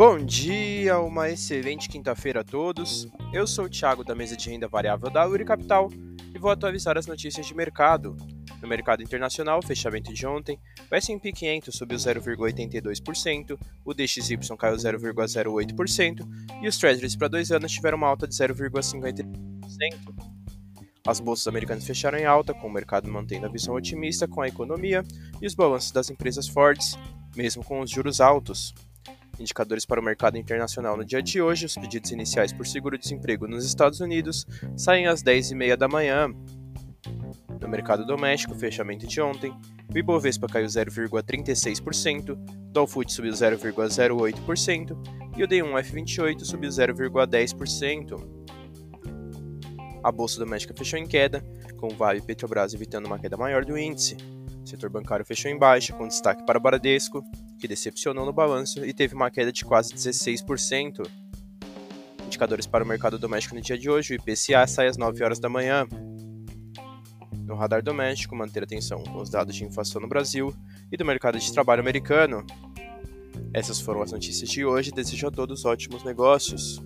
Bom dia, uma excelente quinta-feira a todos. Eu sou o Thiago da mesa de renda variável da Uri Capital e vou atualizar as notícias de mercado. No mercado internacional, fechamento de ontem, o S&P 500 subiu 0,82%, o DXY caiu 0,08% e os Treasuries para dois anos tiveram uma alta de 0,53%. As bolsas americanas fecharam em alta, com o mercado mantendo a visão otimista com a economia e os balanços das empresas fortes, mesmo com os juros altos. Indicadores para o mercado internacional no dia de hoje, os pedidos iniciais por seguro-desemprego nos Estados Unidos saem às 10h30 da manhã. No mercado doméstico, fechamento de ontem, o Ibovespa caiu 0,36%, o Dow subiu 0,08% e o D1F28 subiu 0,10%. A bolsa doméstica fechou em queda, com o Vale e Petrobras evitando uma queda maior do índice. O setor bancário fechou em baixa, com destaque para o Bradesco, que decepcionou no balanço e teve uma queda de quase 16%. Indicadores para o mercado doméstico no dia de hoje, o IPCA sai às 9 horas da manhã. No radar doméstico, manter atenção com os dados de inflação no Brasil e do mercado de trabalho americano. Essas foram as notícias de hoje. Desejo a todos ótimos negócios.